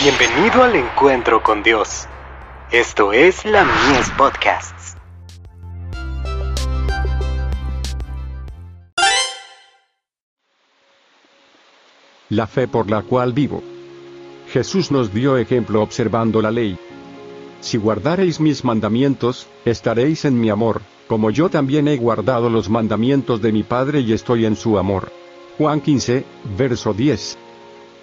Bienvenido al encuentro con Dios. Esto es la Mies Podcasts. La fe por la cual vivo. Jesús nos dio ejemplo observando la ley. Si guardareis mis mandamientos, estaréis en mi amor, como yo también he guardado los mandamientos de mi Padre y estoy en su amor. Juan 15, verso 10.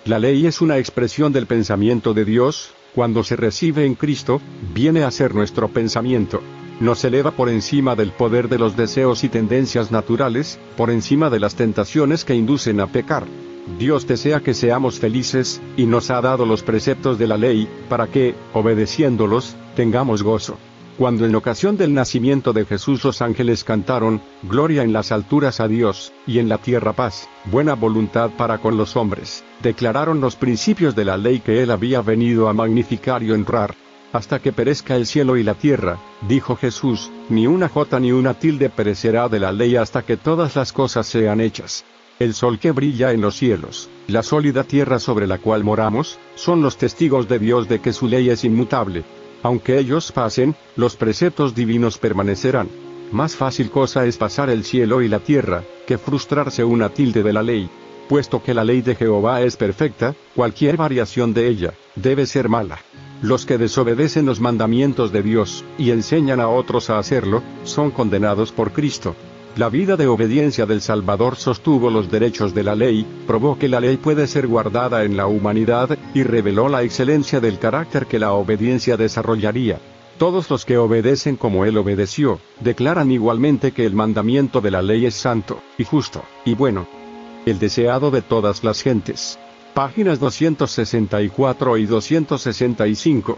La ley es una expresión del pensamiento de Dios, cuando se recibe en Cristo, viene a ser nuestro pensamiento. Nos eleva por encima del poder de los deseos y tendencias naturales, por encima de las tentaciones que inducen a pecar. Dios desea que seamos felices, y nos ha dado los preceptos de la ley, para que, obedeciéndolos, tengamos gozo. Cuando en ocasión del nacimiento de Jesús los ángeles cantaron, Gloria en las alturas a Dios, y en la tierra paz, buena voluntad para con los hombres, declararon los principios de la ley que él había venido a magnificar y honrar. Hasta que perezca el cielo y la tierra, dijo Jesús, ni una jota ni una tilde perecerá de la ley hasta que todas las cosas sean hechas. El sol que brilla en los cielos, la sólida tierra sobre la cual moramos, son los testigos de Dios de que su ley es inmutable. Aunque ellos pasen, los preceptos divinos permanecerán. Más fácil cosa es pasar el cielo y la tierra, que frustrarse una tilde de la ley. Puesto que la ley de Jehová es perfecta, cualquier variación de ella, debe ser mala. Los que desobedecen los mandamientos de Dios, y enseñan a otros a hacerlo, son condenados por Cristo. La vida de obediencia del Salvador sostuvo los derechos de la ley, probó que la ley puede ser guardada en la humanidad, y reveló la excelencia del carácter que la obediencia desarrollaría. Todos los que obedecen como Él obedeció, declaran igualmente que el mandamiento de la ley es santo, y justo, y bueno. El deseado de todas las gentes. Páginas 264 y 265.